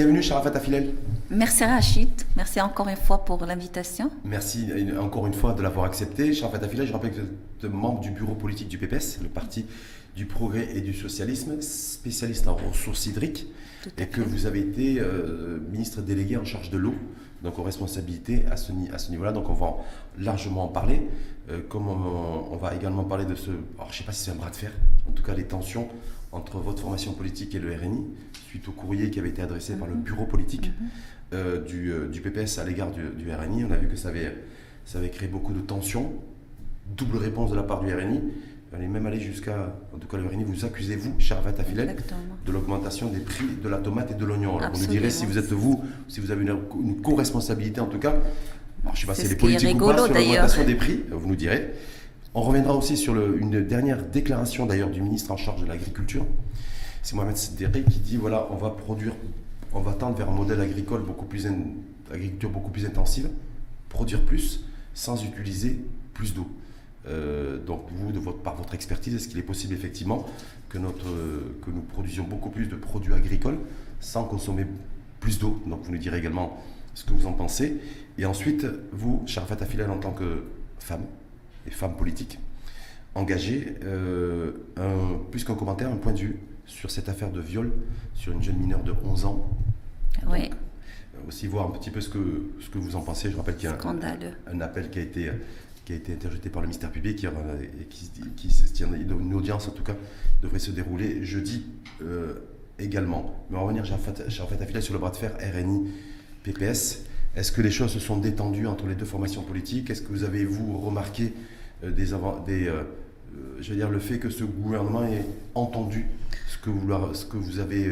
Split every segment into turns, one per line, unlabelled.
Bienvenue Sharafat Afilel.
Merci Rachid, merci encore une fois pour l'invitation.
Merci encore une fois de l'avoir accepté. Sharafat Afilel, je rappelle que vous êtes membre du bureau politique du PPS, le parti du progrès et du socialisme, spécialiste en ressources hydriques, et que vous avez été euh, ministre délégué en charge de l'eau, donc aux responsabilités à ce, à ce niveau-là. Donc on va largement en parler. Euh, comme on, va également parler de ce, alors je ne sais pas si c'est un bras de fer, en tout cas les tensions entre votre formation politique et le RNI, suite au courrier qui avait été adressé par le mhm. bureau politique mhm. euh, du, du, PPS à l'égard du, du, RNI. On a vu que ça avait, ça avait créé beaucoup de tensions. Double réponse de la part du RNI allez même aller jusqu'à, en tout cas le RNI, vous accusez, vous, Charvat Afilel, de l'augmentation des prix de la tomate et de l'oignon. vous nous direz si vous êtes vous, si vous avez une, co-responsabilité en tout cas. Alors, je ne sais pas si c'est les politiques ou pas sur l'augmentation des prix, vous nous direz. On reviendra aussi sur une dernière déclaration d'ailleurs du ministre en charge de l'agriculture. C'est Mohamed Sederi qui dit voilà, on va produire, on va tendre vers un modèle agricole beaucoup plus, agriculture beaucoup plus intensive, produire plus sans utiliser plus d'eau. Euh, donc vous, de par votre expertise, est-ce qu'il est possible effectivement que, que nous produisions beaucoup plus de produits agricoles sans consommer plus d'eau? Donc vous nous direz également ce que vous en pensez. Et ensuite, vous, Sharafat Afilal, en tant que femme et femme politique, engagée, euh, plus qu'un commentaire, un point de vue sur cette affaire de viol sur une jeune mineure de 11 ans.
Oui.
Euh, aussi voir un petit peu ce que, ce que vous en pensez. Je rappelle qu'il y a un, un, appel qui a été qui a été interjeté par le ministère public et qui, qui, tient une audience en tout cas devrait se dérouler jeudi euh, également. Mais on va revenir, j'ai en fait affilé sur le bras de fer RNI PPS. Est-ce que les choses se sont détendues entre les deux formations politiques? Est-ce que vous avez vous remarqué euh, des, des euh, je veux dire le fait que ce gouvernement ait entendu ce que vous, avez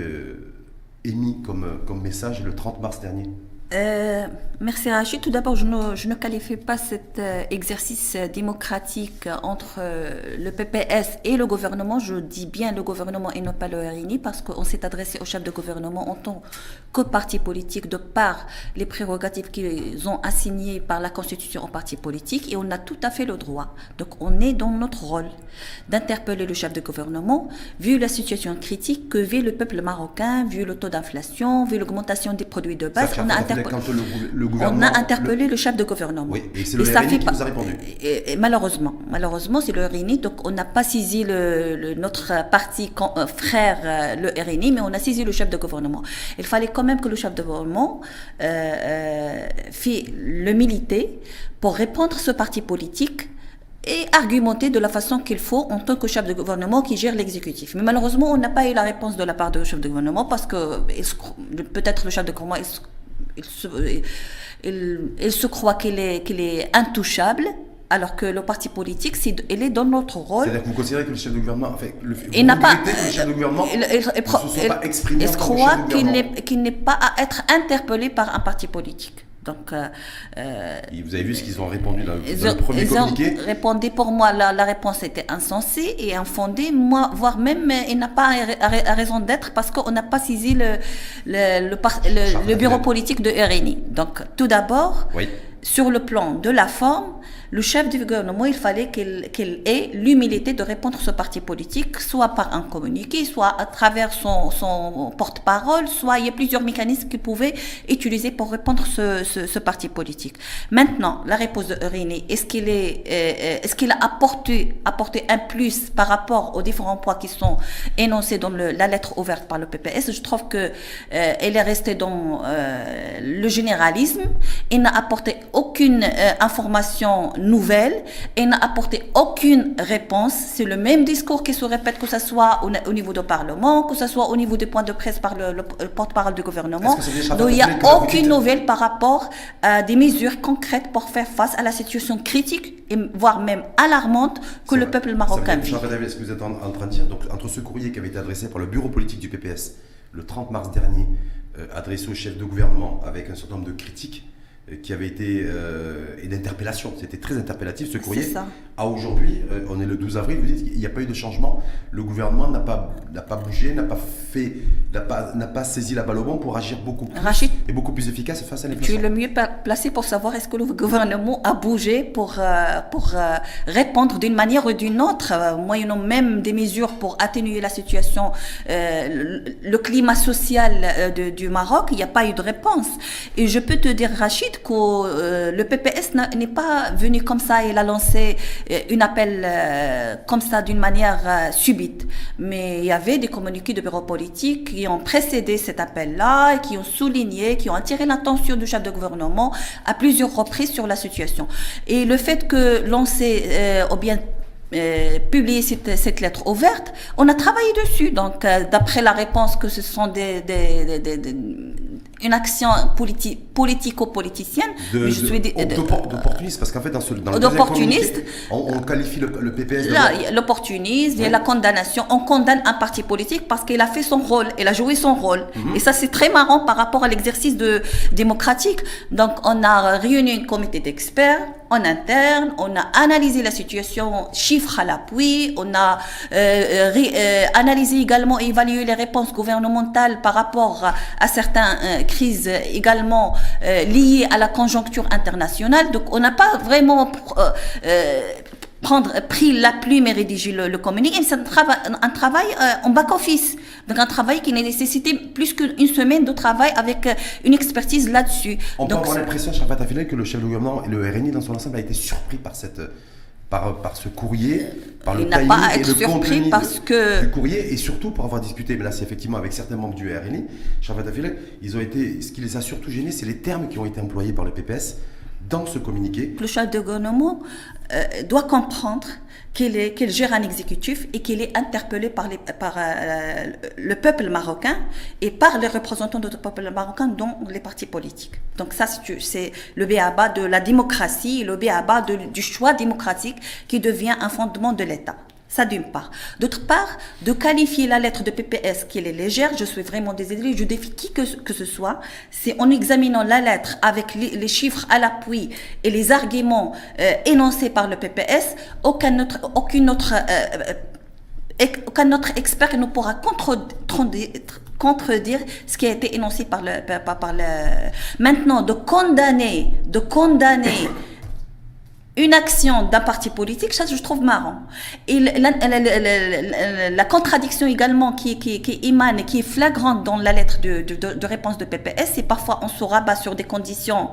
émis comme, comme message le 30 mars dernier?
Euh, merci Rachid. Tout d'abord, je ne, je ne, qualifie pas cet euh, exercice démocratique entre euh, le PPS et le gouvernement. Je dis bien le gouvernement et non pas le RINI parce qu'on s'est adressé au chef de gouvernement en tant que parti politique de par les prérogatives qu'ils ont assignées par la Constitution aux partis politiques et on a tout à fait le droit. Donc on est dans notre rôle d'interpeller le chef de gouvernement vu la situation critique que vit le peuple marocain, vu le taux d'inflation, vu l'augmentation des produits de base. On a on a interpellé le, chef de gouvernement.
Oui, et c'est le RINI qui nous a répondu.
Et, malheureusement, malheureusement, c'est le RINI, donc on n'a pas saisi le, notre parti euh, frère, euh, le RINI, mais on a saisi le chef de gouvernement. Il fallait quand même que le chef de gouvernement euh, euh fit l'humilité pour répondre à ce parti politique et argumenter de la façon qu'il faut en tant que chef de gouvernement qui gère l'exécutif. Mais malheureusement, on n'a pas eu la réponse de la part du chef de gouvernement parce que peut-être le chef de gouvernement il se, il, se croit qu'il est, qu'il est intouchable, alors que le parti politique, il est dans notre rôle.
C'est-à-dire que vous considérez que le chef de gouvernement, enfin, le,
il n'a pas,
que le chef de gouvernement
il, il, il, pas exprimé il croit qu'il n'est, qu'il n'est pas à être interpellé par un parti politique. Donc, euh,
euh vous avez vu ce qu'ils ont répondu dans, le premier ils communiqué
Ils ont répondu, pour moi, la, la, réponse était insensée et infondée, moi, voire même, il n'a pas raison d'être parce qu'on n'a pas saisi le, le, le, le bureau politique de RNI. Donc, tout d'abord, oui. sur le plan de la forme, le chef du gouvernement, il fallait qu'il ait l'humilité de répondre à ce parti politique, soit par un communiqué, soit à travers son, son porte-parole, soit il y a plusieurs mécanismes qu'il pouvait utiliser pour répondre ce, ce, ce, parti politique. Maintenant, la réponse de René, est-ce qu'il est, euh, est-ce qu'il a apporté, apporté un plus par rapport aux différents points qui sont énoncés dans le, la lettre ouverte par le PPS Je trouve que euh, elle est restée dans euh, le généralisme. Il n'a apporté aucune euh, information nouvelle et n'a apporté aucune réponse. C'est le même discours qui se répète, que ce soit au, niveau du Parlement, que ce soit au niveau des points de presse par le, porte-parole du gouvernement. Donc il n'y a aucune nouvelle par rapport à des mesures concrètes pour faire face à la situation critique, et voire même alarmante, que le peuple marocain vit.
Est-ce que vous êtes en, train de dire, donc, entre ce courrier qui avait été adressé par le bureau politique du PPS le 30 mars dernier, euh, adressé au chef de gouvernement avec un certain nombre de critiques, qui avait été et d'interpellation. C'était très interpellatif ce courrier. Ça. À aujourd'hui, on est le 12 avril, vous dites qu'il n'y a pas eu de changement. Le gouvernement n'a pas, n'a pas bougé, n'a pas fait, n'a pas, n'a pas saisi la balle au bon pour agir beaucoup plus et beaucoup plus efficace face à l'inflation.
Tu es le mieux placé pour savoir est-ce que le gouvernement a bougé pour, pour répondre d'une manière ou d'une autre, moyennant même des mesures pour atténuer la situation, le, climat social du Maroc, il n'y a pas eu de réponse. Et je peux te dire, Rachid, que euh, le PPS n'est pas venu comme ça, il a lancé euh, une appel euh, comme ça d'une manière subite. Mais il y avait des communiqués de bureau politique qui ont précédé cet appel-là, et qui ont souligné, qui ont attiré l'attention du chef de gouvernement à plusieurs reprises sur la situation. Et le fait que lancer, ou bien publier cette, lettre ouverte, on a travaillé dessus. Donc, d'après la réponse que ce sont des une action politi politico-politicienne.
D'opportuniste, parce qu'en fait, dans, ce, dans le on, on, qualifie le, le PPS
de... L'opportunisme, il y a la condamnation. On condamne un parti politique parce qu'il a fait son rôle, il a joué son rôle. Mhm. Et ça, c'est très marrant par rapport à l'exercice de, démocratique. Donc, on a réuni un comité d'experts en interne, on a analysé la situation, chiffres à l'appui, on a euh, euh, euh, analysé également et évalué les réponses gouvernementales par rapport à, certaines crises également liées à la conjoncture internationale. Donc on n'a pas vraiment prendre, pris la plume et rédiger le, le communiqué. C'est un, travail, un travail en back-office. Donc un travail qui nécessitait plus qu'une semaine de travail avec une expertise là-dessus.
On peut avoir l'impression, Shabbat que le chef de gouvernement et le RNI dans son ensemble a été surpris par cette par, par ce courrier, par le timing pas et le contenu parce que... du courrier, et surtout pour avoir discuté, mais là c'est effectivement avec certains membres du RNI, ils ont été, ce qui les a surtout gênés, c'est les termes qui ont été employés par le PPS dans ce communiqué.
Le chef de gouvernement euh, doit comprendre qu'il gère un exécutif et qu'il est interpellé par, les, par euh, le peuple marocain et par les représentants du peuple marocain, dont les partis politiques. Donc ça, c'est le béaba de la démocratie, le béaba du choix démocratique qui devient un fondement de l'État. Ça d'une part. D'autre part, de qualifier la lettre de PPS qui est légère, je suis vraiment désolée, je défie qui que, ce soit, c'est en examinant la lettre avec les, chiffres à l'appui et les arguments euh, énoncés par le PPS, aucun autre, aucune autre, euh, euh, aucun autre expert ne pourra contredire ce qui a été énoncé par le, par le... Maintenant, de condamner, de condamner une action d'un parti politique, ça je trouve marrant. Et la, contradiction également qui, qui, qui, émane et qui est flagrante dans la lettre de, de, réponse de PPS, c'est parfois on se rabat sur des conditions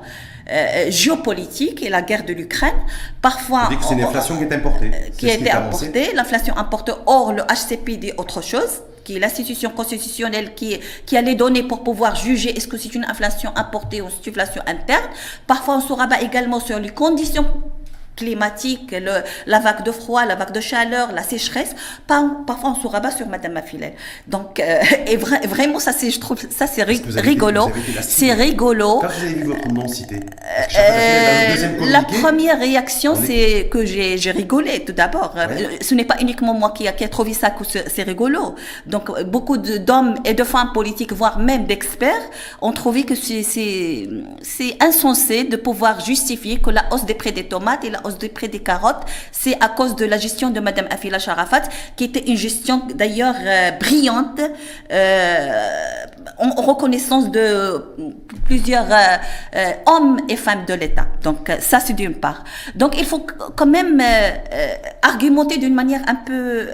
euh, géopolitiques et la guerre de l'Ukraine. Parfois,
c'est l'inflation qui est importée.
Qui a été importée, l'inflation importée. Or, le HCP dit autre chose qui est l'institution constitutionnelle qui, qui a les données pour pouvoir juger est-ce que c'est une inflation importée ou une inflation interne. Parfois, on se rabat également sur les conditions climatique, le, la vague de froid, la vague de chaleur, la sécheresse, parfois on se rabat sur Madame Mafilel. Donc, euh, et vraiment, ça c'est, je trouve, ça c'est rigolo. C'est rigolo.
Quand vous avez vu votre nom cité
euh, La première réaction, c'est que j'ai, rigolé tout d'abord. Ce n'est pas uniquement moi qui a, qui a trouvé ça que c'est rigolo. Donc, beaucoup d'hommes et de femmes politiques, voire même d'experts, ont trouvé que c'est, c'est, c'est insensé de pouvoir justifier que la hausse des prix des tomates et la hausse des prix des carottes, c'est à cause de la gestion de Madame Afila Sharafat, qui était une gestion d'ailleurs euh, brillante, euh, en, reconnaissance de plusieurs euh, hommes et femmes de l'État. Donc ça, c'est d'une part. Donc il faut quand même argumenter d'une manière un peu,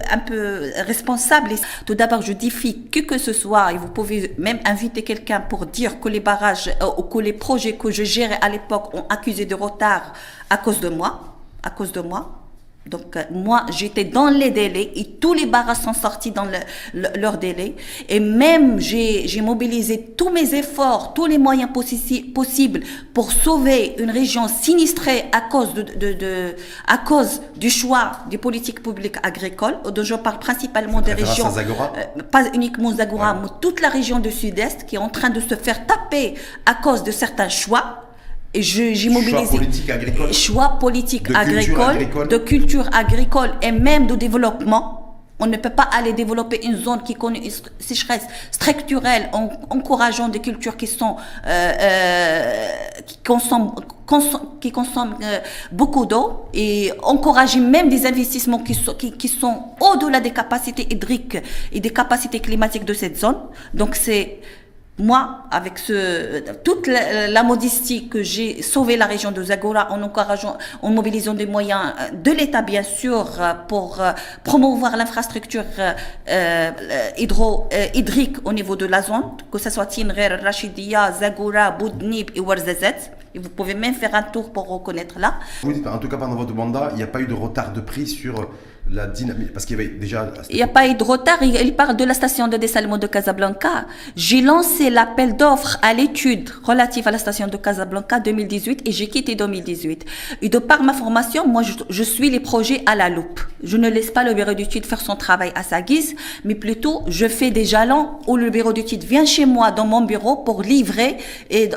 responsable. Tout d'abord, je défie que que ce soit, et vous pouvez même inviter quelqu'un pour dire que les barrages ou que les projets que je gérais à l'époque ont accusé de retard à cause de moi à cause de moi. Donc euh, moi, j'étais dans les délais et tous les barrages sont sortis dans le, leur délai. Et même j'ai mobilisé tous mes efforts, tous les moyens possibles pour sauver une région sinistrée à cause, de, de, de, à cause du choix des politiques publiques agricoles. dont je parle principalement des régions, euh, pas uniquement Zagora, mais toute la région du sud-est qui est en train de se faire taper à cause de certains choix j'ai mobilisé choix politique agricole, choix politique de agricole, culture agricole, de culture agricole et même de développement. On ne peut pas aller développer une zone qui connaît une sécheresse structurelle en encourageant des cultures qui sont euh, euh, qui consomment, qui consomment euh, beaucoup d'eau et encourager même des investissements qui sont, qui, qui sont au-delà des capacités hydriques et des capacités climatiques de cette zone. Donc c'est moi, avec toute la, modestie que j'ai sauvé la région de Zagora en encourageant, en mobilisant des moyens de l'État, bien sûr, pour euh, promouvoir l'infrastructure euh, euh, hydrique au niveau de la zone, que ce soit Tinrer, Rachidia, Zagora, Boudnib et Warzazet. Et vous pouvez même faire un tour pour reconnaître là.
En tout cas, pendant votre mandat, il n'y a pas eu de retard de prix sur la dynamique Parce qu'il y avait déjà.
Il n'y a pas eu de retard. Il, parle de la station de dessalement de Casablanca. J'ai lancé l'appel d'offres à l'étude relative à la station de Casablanca 2018 et j'ai quitté 2018. Et de par ma formation, moi, je, suis les projets à la loupe. Je ne laisse pas le bureau d'études faire son travail à sa guise, mais plutôt je fais des jalons où le bureau d'études vient chez moi dans mon bureau pour livrer et,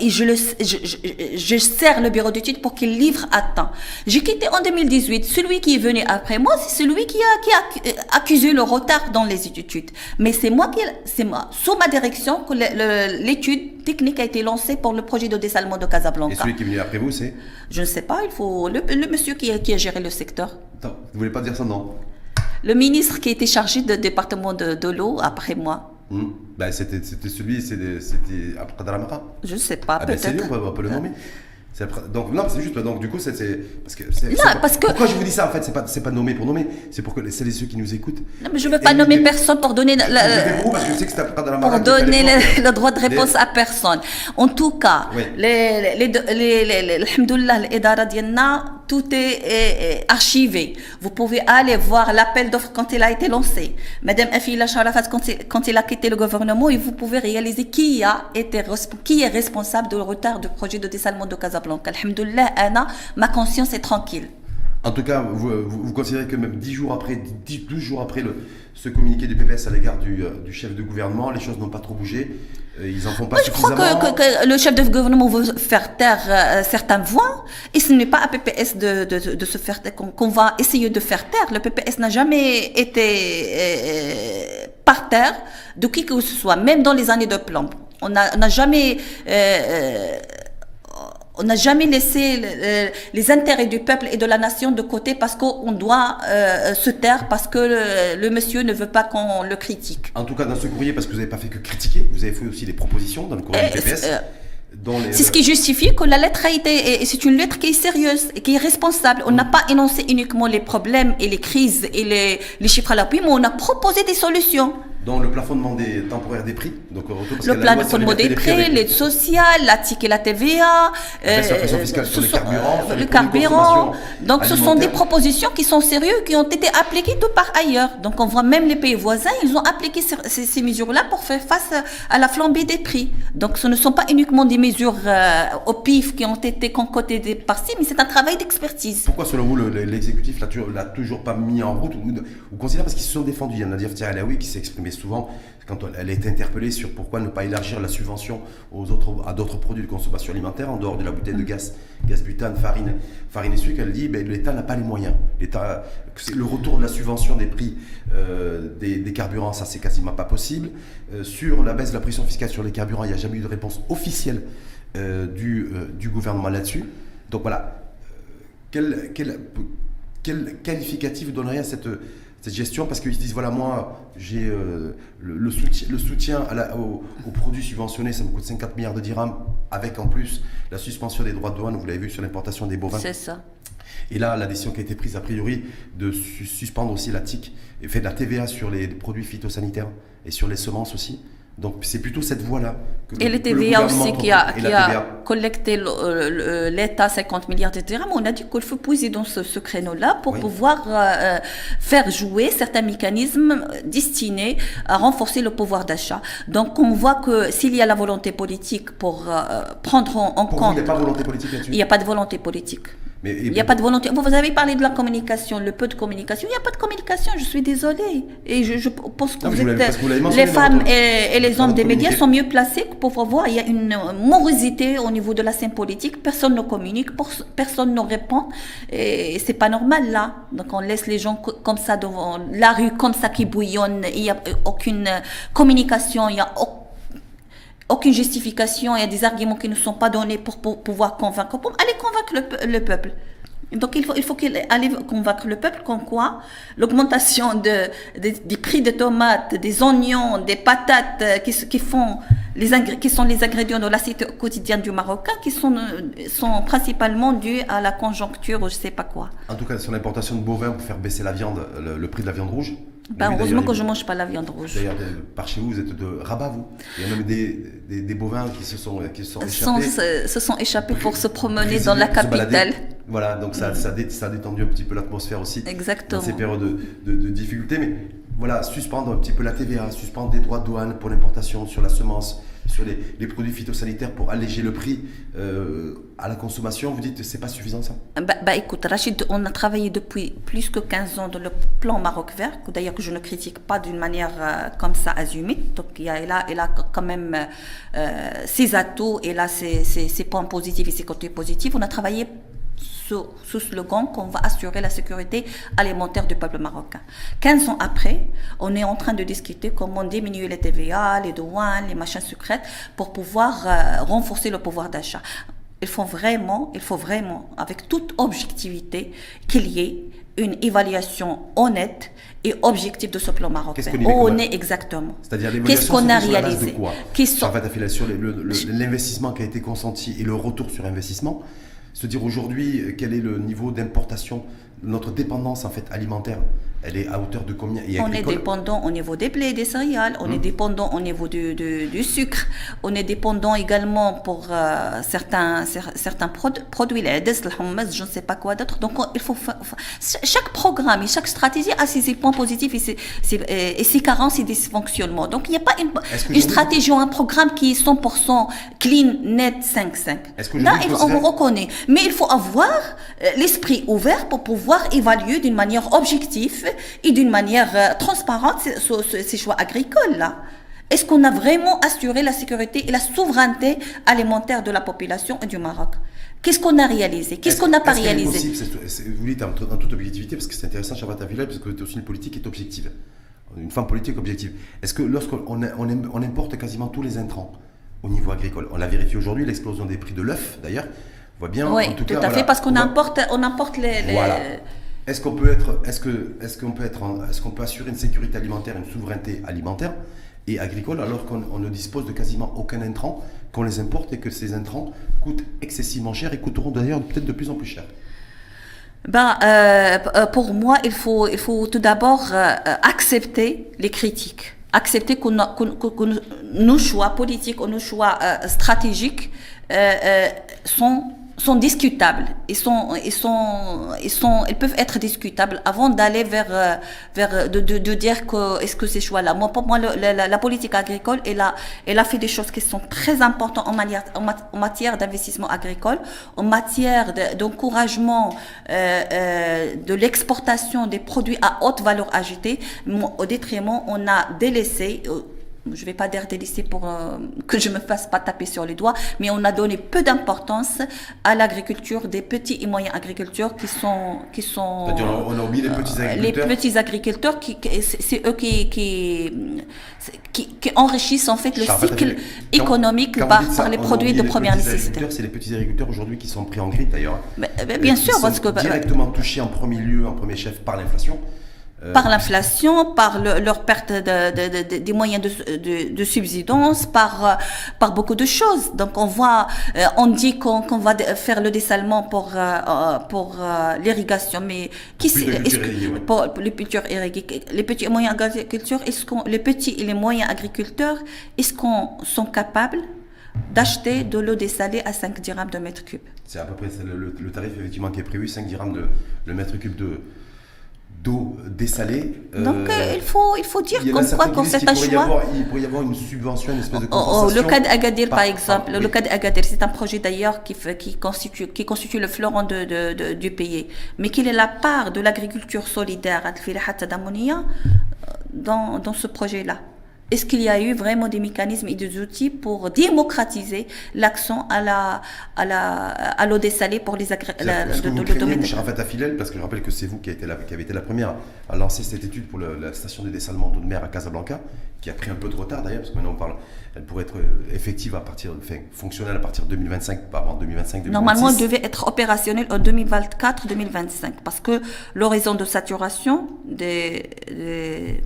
et je, le, je, je, je sers le bureau d'études pour qu'il livre à temps. J'ai quitté en 2018. Celui qui est venu après moi, c'est celui qui a, qui a accusé le retard dans les études. Mais c'est moi qui, c'est moi, sous ma direction, que l'étude technique a été lancée pour le projet de dessalement de Casablanca.
Et celui qui est venu après vous, c'est?
Je ne sais pas, il faut. Le, monsieur qui a, qui a géré le secteur.
Attends, vous voulez pas dire son nom?
Le ministre qui était chargé du département de, de l'eau après moi.
Hmm. Ben, c'était celui, c'était après Dalamara
Je ne sais pas,
ah ben, peut-être. on, on peut le nommer. Donc non, c'est juste donc du coup c'est parce que pourquoi je vous dis ça en fait c'est pas c'est pas nommé pour nommer c'est pour que c'est les ceux qui nous écoutent.
Non mais je veux pas nommer personne pour donner la,
parce que je sais que pas dans la
pour donner le, droit de réponse à personne. En tout cas, les les les les, les tout est, archivé. Vous pouvez aller voir l'appel d'offres quand il a été lancé. Madame Afila Sharafat quand, quand il a quitté le gouvernement et vous pouvez réaliser qui a été qui est responsable du retard du projet de dessalement de Casablanca. Donc, alhamdoulilah, Anna, ma conscience est tranquille.
En tout cas, vous, considérez que même 10 jours après, 10, 12 jours après ce communiqué du PPS à l'égard euh, du, chef de gouvernement, les choses n'ont pas trop bougé. Euh, ils en font pas.
Je crois que, le chef de gouvernement veut faire taire euh, certaines voix et ce n'est pas à PPS de, de, de se faire qu'on va essayer de faire taire. Le PPS n'a jamais été par terre de qui que ce soit, même dans les années de plomb. On n'a jamais on n'a jamais laissé les intérêts du peuple et de la nation de côté parce qu'on doit euh, se taire, parce que le, monsieur ne veut pas qu'on le critique.
En tout cas, dans ce courrier, parce que vous n'avez pas fait que critiquer, vous avez fait aussi des propositions dans le courrier du PPS. Euh,
c'est ce qui justifie que la lettre a été, et c'est une lettre qui est sérieuse et qui est responsable. On n'a pas énoncé uniquement les problèmes et les crises et les, les chiffres à l'appui, mais on a proposé des solutions
dans le plafonnement des temporaires des prix.
Donc, le plafonnement des prix, l'aide sociale, la TIC et la TVA,
euh, fiscale sur les carburants,
le carburant. Donc, ce sont des propositions qui sont sérieuses, qui ont été appliquées tout par ailleurs. Donc, on voit même les pays voisins, ils ont appliqué ces, ces, mesures-là pour faire face à la flambée des prix. Donc, ce ne sont pas uniquement des mesures euh, au pif qui ont été concoctées par-ci, mais c'est un travail d'expertise.
Pourquoi, selon vous, l'exécutif l'a toujours pas mis en route ou, ou considère parce qu'ils se sont défendus? Il y en a Nadir Alaoui qui s'est exprimé souvent quand elle est interpellée sur pourquoi ne pas élargir la subvention aux autres, à d'autres produits de consommation alimentaire en dehors de la bouteille de gaz, gaz butane, farine, farine et sucre. Elle dit ben, l'État n'a pas les moyens. L'État, le retour de la subvention des prix euh, des, carburants, ça c'est quasiment pas possible. Euh, sur la baisse de la pression fiscale sur les carburants, il n'y a jamais eu de réponse officielle euh, du, gouvernement là-dessus. Donc voilà, quel, qualificatif donnerait à cette cette gestion parce qu'ils se disent voilà moi j'ai euh, le, soutien, le soutien à la, aux, produits subventionnés ça me coûte 54 milliards de dirhams avec en plus la suspension des droits de douane vous l'avez vu sur l'importation des bovins.
C'est ça.
Et là la décision qui a été prise a priori de suspendre aussi la TIC et fait de la TVA sur les produits phytosanitaires et sur les semences aussi donc c'est plutôt cette voie-là.
Et le TVA aussi qui a, qui a collecté l'État 50 milliards de dirhams. On a dit qu'il faut puiser dans ce, créneau-là pour pouvoir euh, euh, faire jouer certains mécanismes destinés à renforcer le pouvoir d'achat. Donc on voit que s'il y a la volonté politique pour euh, prendre en, compte...
il n'y a pas de volonté politique là-dessus?
Il n'y a pas de volonté politique. Mais, il n'y a pas de volonté. Vous avez parlé de la communication, le peu de communication. Il n'y a pas de communication, je suis désolée. Et je, pense que, les femmes et, les hommes des médias sont mieux placés pour voir. Il y a une morosité au niveau de la scène politique. Personne ne communique, personne ne répond. Et c'est pas normal là. Donc on laisse les gens comme ça devant la rue, comme ça qui bouillonne. Il n'y a aucune communication, il n'y a aucune justification, il y a des arguments qui ne sont pas donnés pour, pouvoir convaincre. Pour aller convaincre le, peuple. Donc il faut, il qu'il convaincre le peuple comme quoi l'augmentation de, des prix des tomates, des oignons, des patates euh, qui, qui, qui sont les ingrédients de l'assiette quotidienne du Marocain, qui sont, euh, sont principalement dus à la conjoncture ou je sais pas quoi.
En tout cas, sur l'importation de bovins pour faire baisser la viande, le prix de la viande rouge,
bah, heureusement que je ne mange pas la viande rouge.
D'ailleurs, par chez vous, vous êtes de Rabat, vous Il y a même des, des, bovins qui se sont, qui se sont échappés.
se, se, sont échappés pour se promener dans la capitale.
Voilà, donc ça, ça, ça, a détendu un petit peu l'atmosphère aussi.
Exactement.
Dans ces périodes de, de, de difficultés. Mais voilà, suspendre un petit peu la TVA, suspendre des droits de douane pour l'importation sur la semence, sur les, produits phytosanitaires pour alléger le prix euh, à la consommation, vous dites que c'est pas suffisant ça?
Bah, bah, écoute, Rachid, on a travaillé depuis plus que 15 ans dans le plan Maroc vert, d'ailleurs que je ne critique pas d'une manière euh, comme ça azumée. Donc il y a là, il a quand même euh, ses atouts et là ses, ses points positifs et ses côtés positifs. On a travaillé sous, slogan qu'on va assurer la sécurité alimentaire du peuple marocain. 15 ans après, on est en train de discuter comment diminuer les TVA, les douanes, les machins secrets pour pouvoir euh, renforcer le pouvoir d'achat. Il faut vraiment, il faut vraiment, avec toute objectivité, qu'il y ait une évaluation honnête et objective de ce plan marocain. Où on est exactement.
C'est-à-dire Qu'est-ce qu'on a réalisé Qu'est-ce l'investissement qui a été consenti et le retour sur investissement se dire aujourd'hui euh, quel est le niveau d'importation, notre dépendance en fait alimentaire elle est à hauteur de combien?
On est dépendant au niveau des blés, des céréales, on est hmm. dépendant au niveau du, du, sucre, on est dépendant également pour euh, certains, certains produits, les je ne sais pas quoi d'autre. Donc il faut chaque programme et chaque stratégie a ses points positifs et ses, et ses carences et dysfonctionnements. Donc il n'y a pas une, une stratégie ou un programme qui est 100% clean, net, 5-5. Là, on vous reconnaît. Mais il faut avoir euh, l'esprit ouvert pour pouvoir évaluer d'une manière objective et d'une manière euh, transparente ces choix agricoles-là. Est-ce qu'on a vraiment assuré la sécurité et la souveraineté alimentaire de la population du Maroc? Qu'est-ce qu'on a réalisé? Qu'est-ce qu'on n'a pas réalisé?
Vous dites en, toute objectivité, parce que c'est intéressant, Chavata Village, parce que êtes aussi une politique qui est objective. Une femme politique objective. Est-ce que lorsqu'on on, importe quasiment tous les intrants au niveau agricole, on l'a vérifié aujourd'hui, l'explosion des prix de l'œuf d'ailleurs, voit bien.
Oui, en tout, tout à fait, parce qu'on importe, on importe les,
est-ce qu'on peut être, est-ce que, est-ce qu'on peut être, est-ce qu'on peut assurer une sécurité alimentaire, une souveraineté alimentaire et agricole alors qu'on ne dispose de quasiment aucun intrant, qu'on les importe et que ces intrants coûtent excessivement cher et coûteront d'ailleurs peut-être de plus en plus cher?
Ben, euh, euh, pour moi, il faut, il faut tout d'abord euh, accepter les critiques, accepter que, nos choix politiques ou nos choix stratégiques sont sont discutables. Ils sont, ils sont, ils sont, ils peuvent être discutables avant d'aller vers, euh, vers de, de, de, dire que est-ce que ces choix-là. Moi, pour moi, la, la, politique agricole, elle a, elle a fait des choses qui sont très importantes en, manière, en, matière d'investissement agricole, en matière d'encouragement euh, euh, de l'exportation des produits à haute valeur ajoutée. Au détriment, on a délaissé euh, je ne vais pas dire délaissé pour euh, que je me fasse pas taper sur les doigts, mais on a donné peu d'importance à l'agriculture des petits et moyens agriculteurs qui sont qui sont
on a oublié les petits euh, agriculteurs.
Les petits agriculteurs qui, c'est eux qui qui, qui enrichissent en fait le cycle économique par, par, les produits de première nécessité.
C'est les petits agriculteurs aujourd'hui qui sont pris en grippe d'ailleurs.
bien sûr, parce que
directement touchés en premier lieu, en premier chef par l'inflation.
Euh, par l'inflation, par leur perte de, des moyens de, subsidence, par, euh, par beaucoup de choses. Donc on voit, euh, on dit qu'on va faire le dessalement pour, pour l'irrigation, mais qui pour les cultures irriguées, les petits et moyens agriculteurs, est-ce qu'on, les petits et les moyens agriculteurs, est-ce qu'on sont capables d'acheter de l'eau dessalée à 5 dirhams de mètre cube?
C'est à peu près le, tarif effectivement qui est prévu, 5 dirhams de le mètre cube de d'eau dessalée.
Donc il, faut, il faut dire comme quoi quand c'est un choix.
Avoir, il pourrait y avoir une subvention, une espèce de
compensation. Oh, oh, le cas d'Agadir par, par, exemple, le cas d'Agadir, c'est un projet d'ailleurs qui, qui, constitue, qui constitue le fleuron de, de, de, du pays. Mais quelle est la part de l'agriculture solidaire dans, dans ce projet-là est-ce qu'il y a eu vraiment des mécanismes et des outils pour démocratiser l'accent à la à la à l'eau dessalée pour les
agriculteurs de, de, de, parce que je rappelle que c'est vous qui, a été la, qui avez été la première à lancer cette étude pour la station de dessalement d'eau de mer à Casablanca, qui a pris un peu de retard d'ailleurs, parce que maintenant on parle, elle pourrait être euh, effective à partir, enfin, fonctionnelle à partir de 2025, pas avant 2025. 2026.
Normalement, elle devait être opérationnelle en 2024-2025, parce que l'horizon de saturation des, des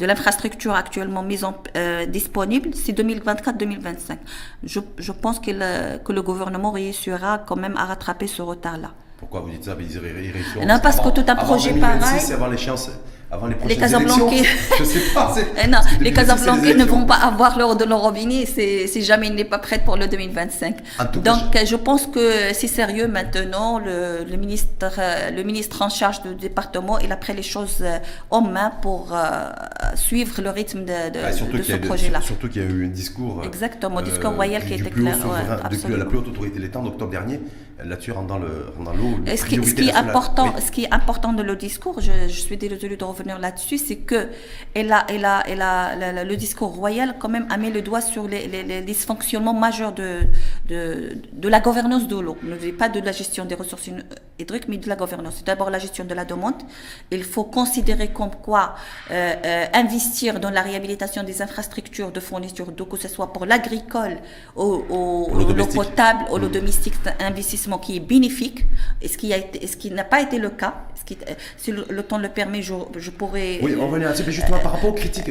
de l'infrastructure actuellement mise en, euh, disponible, c'est 2024-2025. Je, je, pense que le, que le gouvernement réussira quand même à rattraper ce retard-là.
Pourquoi vous dites ça? Ils réussiront
Non, parce que tout un projet pareil.
C'est avant l'échéance avant les
les Casablancais, je sais pas. Eh non, les Casablancais ne vont pas avoir l'eau de leur robinet si, jamais il n'est pas prêt pour le 2025. Donc, je... pense que c'est sérieux maintenant. Le, le, ministre, euh, le ministre en charge du département, il a pris les choses euh, en main pour euh, suivre le rythme de, de, de ce projet-là.
Surtout qu'il y a eu un discours.
Exactement, un discours royal qui était clair.
depuis la plus haute autorité de l'État en octobre dernier, là-dessus rentre dans l'eau.
Ce, qui, ce, qui est important, ce qui est important de le discours, je, je suis désolée de revenir là-dessus, c'est que elle a, elle a, elle a, le discours royal quand même a mis le doigt sur les, les, dysfonctionnements majeurs de, de, de, la gouvernance de l'eau. Ne dis pas de la gestion des ressources hydriques, mais de la gouvernance. C'est d'abord la gestion de la demande. Il faut considérer comme quoi euh, euh, investir dans la réhabilitation des infrastructures de fourniture d'eau, que ce soit pour l'agricole, au, au, l'eau potable, au l'eau mmh. domestique, c'est un investissement qui est bénéfique, et ce qui, a été, ce qui n'a pas été le cas? Ce qui, si le, le temps le permet, je, je pourrais...
Oui, on va justement par rapport aux critiques.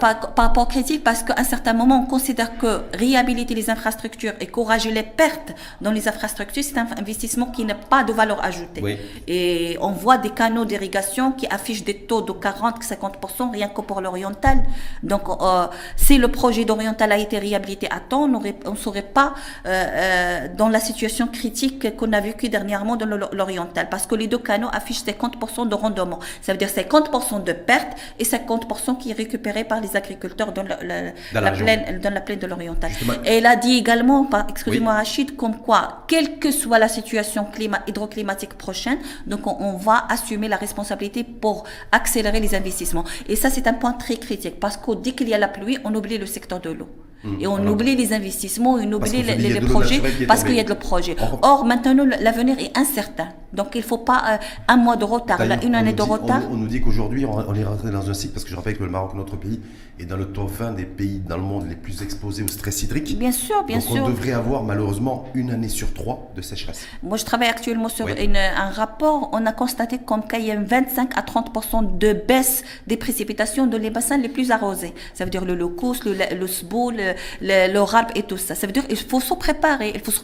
par, par, rapport aux critiques, parce qu'à un certain moment, on considère que réhabiliter les infrastructures et corriger les pertes dans les infrastructures, c'est un investissement qui n'a pas de valeur ajoutée. Oui. Et on voit des canaux d'irrigation qui affichent des taux de 40-50% rien que pour l'oriental. Donc, euh, si le projet d'oriental a été réhabilité à temps, on ne serait pas euh, euh, dans la situation critique qu'on a vécue dernièrement dans l'oriental, parce que les deux canaux affichent 50% de rendement. Ça veut dire 50% de pertes et 50% qui est récupéré par les agriculteurs dans, la, plaine, dans la plaine de l'Oriental. Et elle a dit également, excusez-moi Rachid, comme quoi, quelle que soit la situation climat, hydroclimatique prochaine, donc on, on, va assumer la responsabilité pour accélérer les investissements. Et ça, c'est un point très critique, parce que dès qu'il y a la pluie, on oublie le secteur de l'eau. Mmh. Et on oublie les investissements, on oublie les, les, projets parce qu'il y a de le projet. Or, maintenant, l'avenir est incertain. Donc, il ne faut pas euh, un mois de retard, là, une année de retard.
On, nous dit qu'aujourd'hui, on, est rentré dans un cycle, parce que je rappelle que le Maroc, notre pays, est dans le top 20 des pays dans le monde les plus exposés au stress hydrique.
Bien sûr, bien
Donc,
sûr.
on devrait avoir malheureusement une année sur trois de sécheresse.
Moi, je travaille actuellement sur une, un rapport. On a constaté qu'il y a 25 à 30 de baisse des précipitations dans les bassins les plus arrosés. Ça veut dire le Locus, le, le, Sbo, le, le, et tout ça. Ça veut dire qu'il faut se préparer, il faut se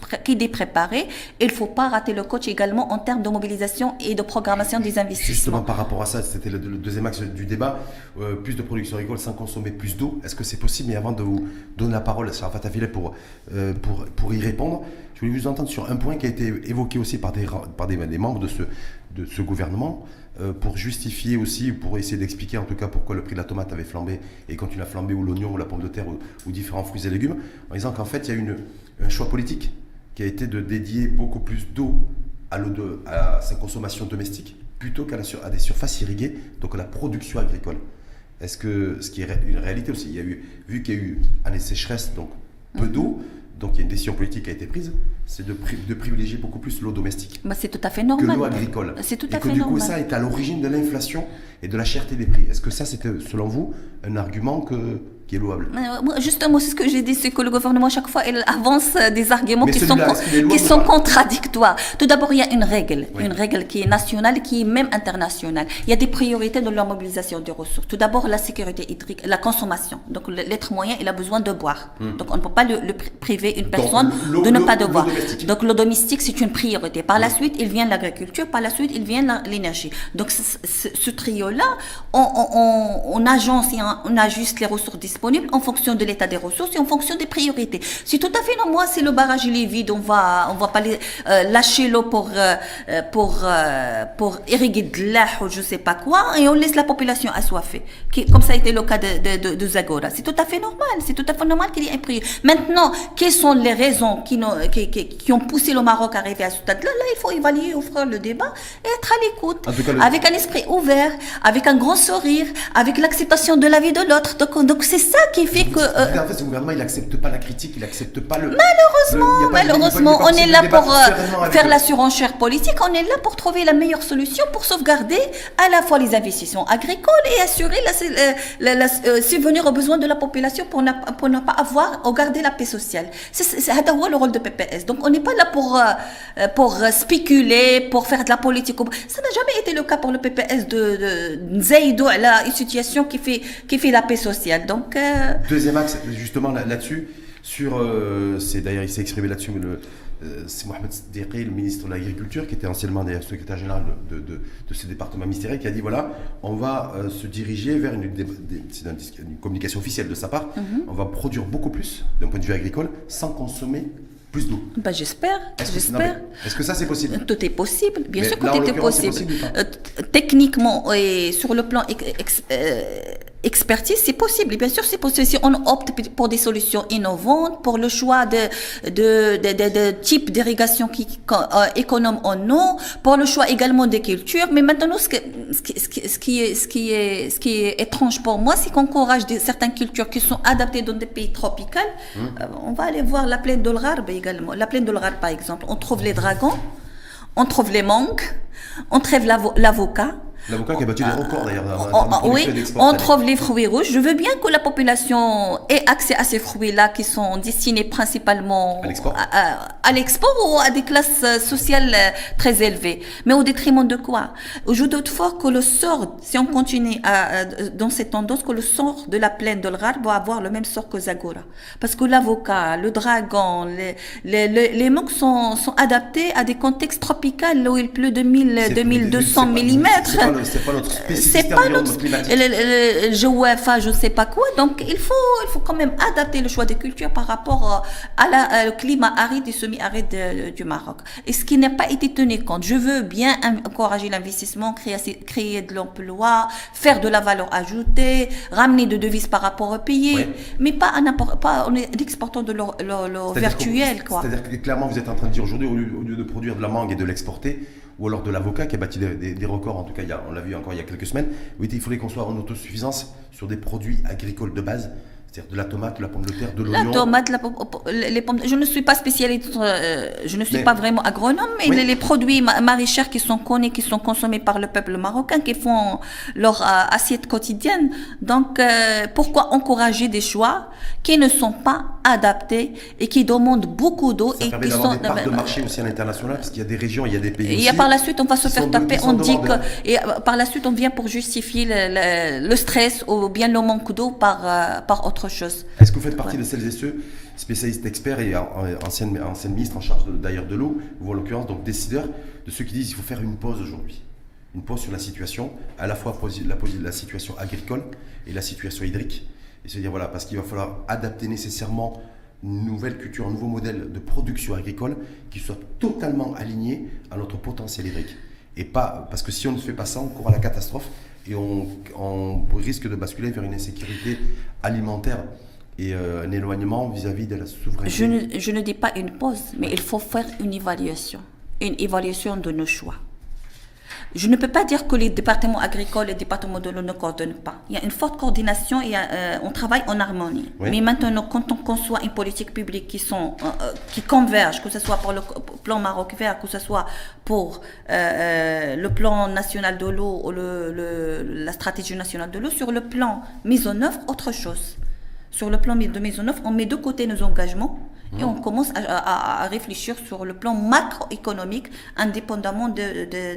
préparer, il ne faut pas rater le coach également en termes de mobilisation et de programmation des investissements.
Justement, par rapport à ça, c'était le, deuxième axe du débat, euh, plus de production agricole sans consommer plus d'eau. Est-ce que c'est possible? Mais avant de vous donner la parole, à Fatafile pour, euh, pour, pour y répondre, je voulais vous entendre sur un point qui a été évoqué aussi par des, par des membres de ce, de ce gouvernement. Euh, pour justifier aussi, pour essayer d'expliquer en tout cas pourquoi le prix de la tomate avait flambé et continue à flamber, ou l'oignon, ou la pomme de terre, ou, différents fruits et légumes, en disant qu'en fait, il y a une, un choix politique qui a été de dédier beaucoup plus d'eau à, à, sa consommation domestique plutôt qu'à des surfaces irriguées, donc à la production agricole. Est-ce que, ce qui est une réalité aussi, il y a eu, vu qu'il y a eu année sécheresse, donc peu d'eau, donc il y a une décision politique qui a été prise, c'est de, de, privilégier beaucoup plus l'eau domestique.
Bah, c'est tout à fait normal.
Que l'eau agricole.
C'est tout
à
et que
du coup ça est à l'origine de l'inflation et de la cherté des prix. Est-ce que ça c'était selon vous un argument que qui est louable.
Justement, c'est ce que j'ai dit, c'est que le gouvernement, à chaque fois, il avance des arguments qui sont, qui sont contradictoires. Tout d'abord, il y a une règle, une règle qui est nationale, qui est même internationale. Il y a des priorités dans la mobilisation des ressources. Tout d'abord, la sécurité hydrique, la consommation. Donc, l'être moyen, il a besoin de boire. Hmm. Donc, on ne peut pas le, priver une personne de ne pas de boire. Donc, l'eau domestique, c'est une priorité. Par la hmm. suite, il vient l'agriculture, par la suite, il vient l'énergie. Donc, ce, trio-là, on, on, on, agence et on ajuste les ressources disponibles disponibles en fonction de l'état des ressources et en fonction des priorités. C'est tout à fait moi, c'est le barrage, il est vide, on va, on va pas euh, lâcher l'eau pour, euh, pour, pour irriguer de l'air ou je sais pas quoi, et on laisse la population assoiffée, qui, comme ça a été le cas de, de, de, Zagora. C'est tout à fait normal, c'est tout à fait normal qu'il y ait un prix. Maintenant, quelles sont les raisons qui, qui, qui, qui, ont poussé le Maroc à arriver à ce stade-là? Là, il faut évaluer, offrir le débat et être à l'écoute, avec un esprit ouvert, avec un grand sourire, avec l'acceptation de la vie de l'autre. Donc, donc c'est ça qui fait que.
Euh, en fait, ce gouvernement, il n'accepte pas la critique, il n'accepte pas le.
Malheureusement, malheureusement, on est là pour euh, faire la surenchère politique, on est là pour trouver la meilleure solution pour sauvegarder à la fois les investissements agricoles et assurer la, la, euh, subvenir aux besoins de la population pour ne, pour pas avoir ou garder la paix sociale. C'est le rôle de PPS. Donc, on n'est pas là pour, pour spéculer, pour faire de la politique. Ça n'a jamais été le cas pour le PPS de, de à la une situation qui fait, qui fait la paix sociale. Donc, euh,
Deuxième axe, justement là-dessus, sur, euh, c'est d'ailleurs il s'est exprimé là-dessus, mais le, euh, c'est Mohamed Sdiri, le ministre de l'Agriculture, qui était anciennement d'ailleurs secrétaire général de, de, de, ce département ministériel, qui a dit voilà, on va se diriger vers une, une, communication officielle de sa part, mhm. on va produire beaucoup plus d'un point de vue agricole sans consommer plus d'eau.
Bah, j'espère. J'espère.
Est-ce que ça c'est possible?
Tout est possible. Bien sûr que tout est possible. Euh, techniquement et sur le plan euh, expertise, c'est possible. Bien sûr, c'est possible. Si on opte pour des solutions innovantes, pour le choix de, de, de, de, type d'irrigation qui euh, économe en eau, pour le choix également des cultures. Mais maintenant, ce, que, ce, qui, ce, qui, est, ce, qui, est, ce qui est étrange pour moi, c'est qu'on encourage certaines cultures qui sont adaptées dans des pays tropicaux. Hum. Euh, on va aller voir la plaine de l'Arbe également. La plaine de l'Arbe, par exemple, on trouve les dragons, on trouve les mangues, on trouve l'avocat.
L'avocat qui a battu des records d'ailleurs.
oui, on trouve les fruits rouges. Je veux bien que la population ait accès à ces fruits-là qui sont destinés principalement à l'export ou à des classes sociales très élevées. Mais au détriment de quoi? Je doute fort que le sort, si on continue à, dans cette tendance, que le sort de la plaine de va avoir le même sort que Zagora. Parce que l'avocat, le dragon, les, les, les, mangues sont, sont adaptés à des contextes tropicaux où il pleut 2000, 2200 mm
c'est pas notre spécificité C'est pas notre climatique.
je je sais pas quoi. Donc il faut, il faut quand même adapter le choix des cultures par rapport euh, à la, au climat aride et semi-aride du Maroc. Et ce qui n'a pas été tenu compte. Je veux bien encourager l'investissement, créer, créer de l'emploi, faire de la valeur ajoutée, ramener de devises par rapport au pays, mais pas en exportant de l'eau virtuel.
C'est-à-dire que clairement, vous êtes en train de dire aujourd'hui, au lieu de produire de la mangue et de l'exporter, ou alors de l'avocat qui a bâti des, records, en tout cas, on l'a vu encore il y a quelques semaines. Oui, il fallait qu'on soit en autosuffisance sur des produits agricoles de base c'est-à-dire de la tomate, la pomme de terre, de l'oignon.
La tomate, les pommes. Je ne suis pas spécialiste, euh, je ne suis pas vraiment agronome, mais les, produits maraîchers qui sont connus, qui sont consommés par le peuple marocain, qui font leur euh, assiette quotidienne. Donc, euh, pourquoi encourager des choix qui ne sont pas adaptés et qui demandent beaucoup d'eau et
qui sont des parts de marché aussi à l'international, parce qu'il y a des régions, il y a des pays.
Et par la suite, on va se faire taper. On dit que et par la suite, on vient pour justifier le, le stress ou bien le manque d'eau par par autre chose.
Est-ce que vous faites partie de celles et ceux, spécialistes experts et anciennes, anciennes ministres en charge d'ailleurs de, l'eau, ou en l'occurrence donc décideurs, de ceux qui disent qu'il faut faire une pause aujourd'hui? Une pause sur la situation, à la fois la, la situation agricole et la situation hydrique. Et se dire voilà, parce qu'il va falloir adapter nécessairement une nouvelle culture, un nouveau modèle de production agricole qui soit totalement aligné à notre potentiel hydrique. Et pas, parce que si on ne fait pas ça, on court à la catastrophe et on, risque de basculer vers une insécurité alimentaire et euh, un éloignement vis-à-vis de la souveraineté.
Je ne, je ne dis pas une pause, mais il faut faire une évaluation, une évaluation de nos choix. Je ne peux pas dire que les départements agricoles et les départements de l'eau ne coordonnent pas. Il y a une forte coordination et euh, on travaille en harmonie. Mais maintenant, quand on conçoit une politique publique qui, sont, euh, euh, qui converge, que ce soit pour le plan Maroc vert, que ce soit pour le plan national de l'eau ou le, la stratégie nationale de l'eau, sur le plan mise en œuvre, autre chose. Sur le plan de mise en œuvre, on met de côté nos engagements et on commence à, réfléchir sur le plan macroéconomique, indépendamment de,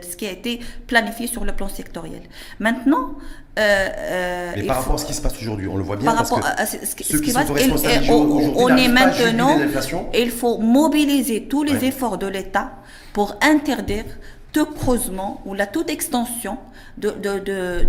ce qui a été planifié sur le plan sectoriel. Maintenant,
euh, euh, mais par rapport à ce qui se passe aujourd'hui, on le voit bien.
Par rapport à ce, qui, se passe, on, est maintenant, il faut mobiliser tous les efforts de l'État pour interdire tout creusement ou la toute extension de, de, de,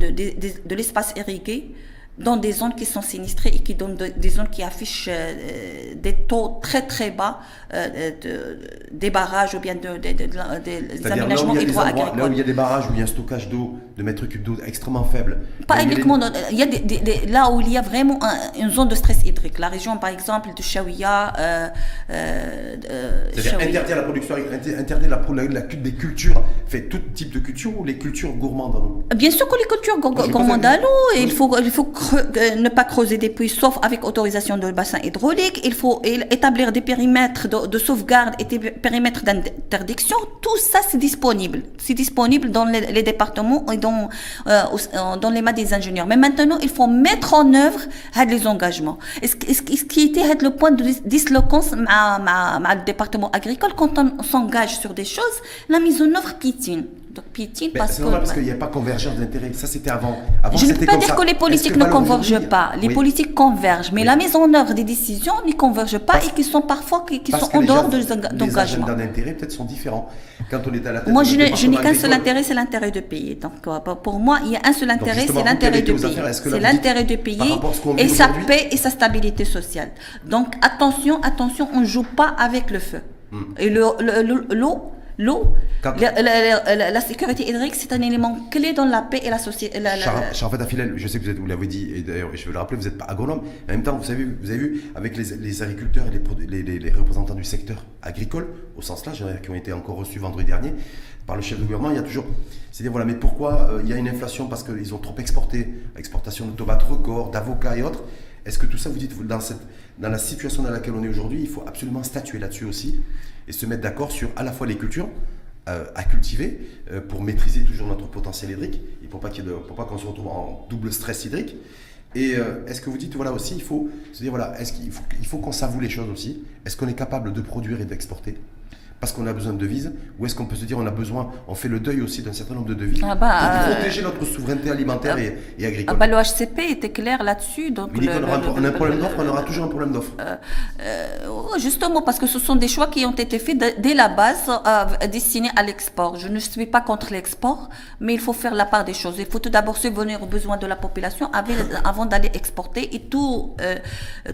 de l'espace irrigué dans des zones qui sont sinistrées et qui donnent des zones qui affichent euh, des taux très très bas euh, de, des barrages ou bien de, des
aménagements hydro-agricoles. Là où il y a des barrages, où il y a un stockage d'eau, de mètres cubes d'eau extrêmement faible.
Pas uniquement, il y a des, là où il y a vraiment une zone de stress hydrique. La région par exemple de Chaouia.
Euh, C'est-à-dire interdire la production, interdire la, la, des cultures, fait tout type de culture ou les cultures gourmandes en eau
Bien sûr que les cultures gourmandes en eau, il faut, il faut euh, ne pas creuser des puits sauf avec autorisation de bassin hydraulique. Il faut établir des périmètres de, sauvegarde et des périmètres d'interdiction. Tout ça, c'est disponible. C'est disponible dans les, départements et dans, euh, dans les mains des ingénieurs. Mais maintenant, il faut mettre en œuvre les engagements. ce qui était le point de dislocance à le département agricole quand on s'engage sur des choses, la mise en œuvre piétine. Donc piétine
parce, normal, parce qu'il n'y a pas convergence d'intérêts. Ça, c'était avant. avant
je ne peux pas dire que les politiques ne convergent pas. Les politiques convergent, mais la mise en œuvre des décisions ne converge pas et qui sont parfois qui, sont en dehors de
l'engagement. Les d'intérêt peut-être sont différents.
Quand on est à la tête Moi, je n'ai qu'un seul intérêt, c'est l'intérêt de payer. Donc, euh, pour moi, il y a un seul intérêt, c'est l'intérêt de payer. C'est l'intérêt de payer et sa paix et sa stabilité sociale. Donc, attention, attention, on ne joue pas avec le feu. Hmm. Et l'eau, L'eau, la, sécurité hydrique, c'est un élément clé dans la paix et la société.
Charfat Afilel, je sais que vous, êtes, vous l'avez dit, et d'ailleurs, je veux le rappeler, vous n'êtes pas agronome. En même temps, vous, avez vu, avec les, agriculteurs et les, les, représentants du secteur agricole, au sens large, qui ont été encore reçus vendredi dernier, par le chef de gouvernement, il y a toujours. C'est-à-dire, voilà, mais pourquoi euh, il y a une inflation Parce qu'ils ont trop exporté, exportation de tomates records, d'avocats et autres. Est-ce que tout ça, vous dites, dans, dans la situation dans laquelle on est aujourd'hui, il faut absolument statuer là-dessus aussi et se mettre d'accord sur à la fois les cultures euh, à cultiver euh, pour maîtriser toujours notre potentiel hydrique et pour pas qu'on se retrouve en double stress hydrique. Et euh, est-ce que vous dites voilà aussi qu'il faut, il faut qu'on s'avoue les choses aussi? Est-ce qu'on est capable de produire et d'exporter? Parce qu'on a besoin de devises Ou est-ce qu'on peut se dire on a besoin, on fait le deuil aussi d'un certain nombre de devises ah bah, pour euh, protéger notre souveraineté alimentaire et, agricole
ah bah, Le HCP était clair là-dessus. Donc
on, a un problème d'offre, on aura toujours un problème d'offre. Euh,
euh, justement, parce que ce sont des choix qui ont été faits dès la base destinés à l'export. Je ne suis pas contre l'export, mais il faut faire la part des choses. Il faut tout d'abord subvenir aux besoins de la population avant d'aller exporter. Et tout,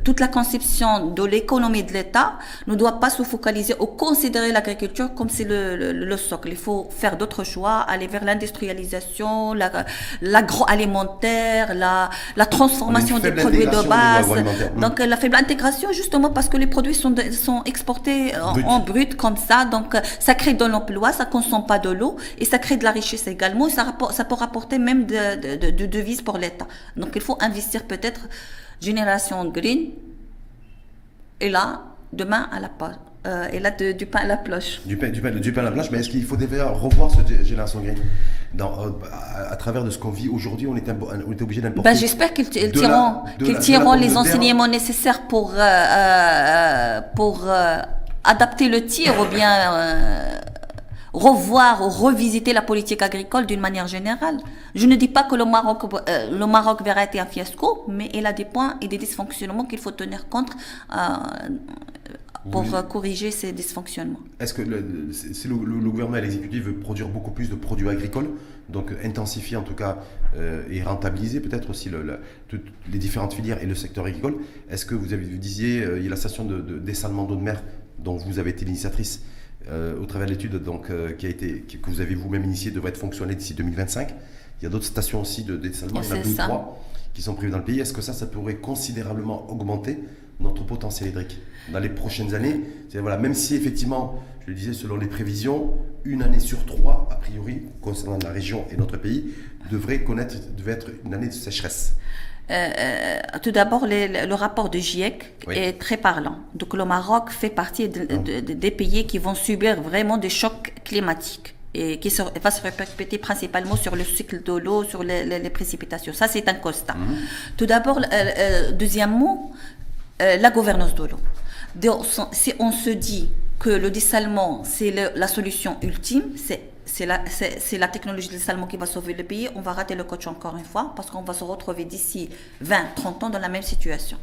toute la conception de l'économie de l'État ne doit pas se focaliser ou considérer la l'agriculture comme c'est le, socle. Il faut faire d'autres choix, aller vers l'industrialisation, l'agroalimentaire, la, la, transformation des produits de base. Donc la faible intégration, justement parce que les produits sont, sont exportés en, brut comme ça. Donc ça crée de l'emploi, ça consomme pas de l'eau et ça crée de la richesse également. ça, ça peut rapporter même de, de, de devises pour l'État. Donc il faut investir peut-être génération green. Et là, demain à la pause. Euh, et là, du pain à la ploche.
Du pain, du pain, du pain à la ploche, mais est-ce qu'il faut déjà revoir ce génération green dans, euh, à, travers de ce qu'on vit aujourd'hui, on est, obligé d'importer.
Ben, J'espère qu'ils tireront, qu'ils tireront les enseignements nécessaires pour, euh, pour adapter le tir ou bien revoir ou revisiter la politique agricole d'une manière générale. Je ne dis pas que le Maroc, le Maroc verra être un fiasco, mais il a des points et des dysfonctionnements qu'il faut tenir compte pour corriger ces dysfonctionnements.
Est-ce que le, si le, gouvernement et l'exécutif veut produire beaucoup plus de produits agricoles, donc intensifier en tout cas euh, et rentabiliser peut-être aussi toutes les différentes filières et le secteur agricole, est-ce que vous, avez, vous disiez, euh, il y a la station de, dessalement d'eau de mer dont vous avez été l'initiatrice euh, au travers de l'étude donc, qui a été, que vous avez vous-même initiée, devrait être fonctionner d'ici 2025. Il y a d'autres stations aussi de dessalement, il y en a deux ou trois qui sont prévues dans le pays. Est-ce que ça, ça pourrait considérablement augmenter notre potentiel hydrique? Dans les prochaines années. Voilà, même si effectivement, je le disais, selon les prévisions, une année sur trois, a priori, concernant la région et notre pays, devrait connaître, devait être une année de sécheresse.
Euh, euh, tout d'abord, le rapport de GIEC est très parlant. Donc le Maroc fait partie des pays qui vont subir vraiment des chocs climatiques et qui va se répéter principalement sur le cycle de l'eau, sur les, précipitations. Ça, c'est un constat. Mhm. Tout d'abord, euh, deuxièmement, la gouvernance de l'eau. Si on se dit que le dessalement, c'est la solution ultime, c'est la, technologie de dessalement qui va sauver le pays, on va rater le coach encore une fois parce qu'on va se retrouver d'ici 20, 30 ans dans la même situation.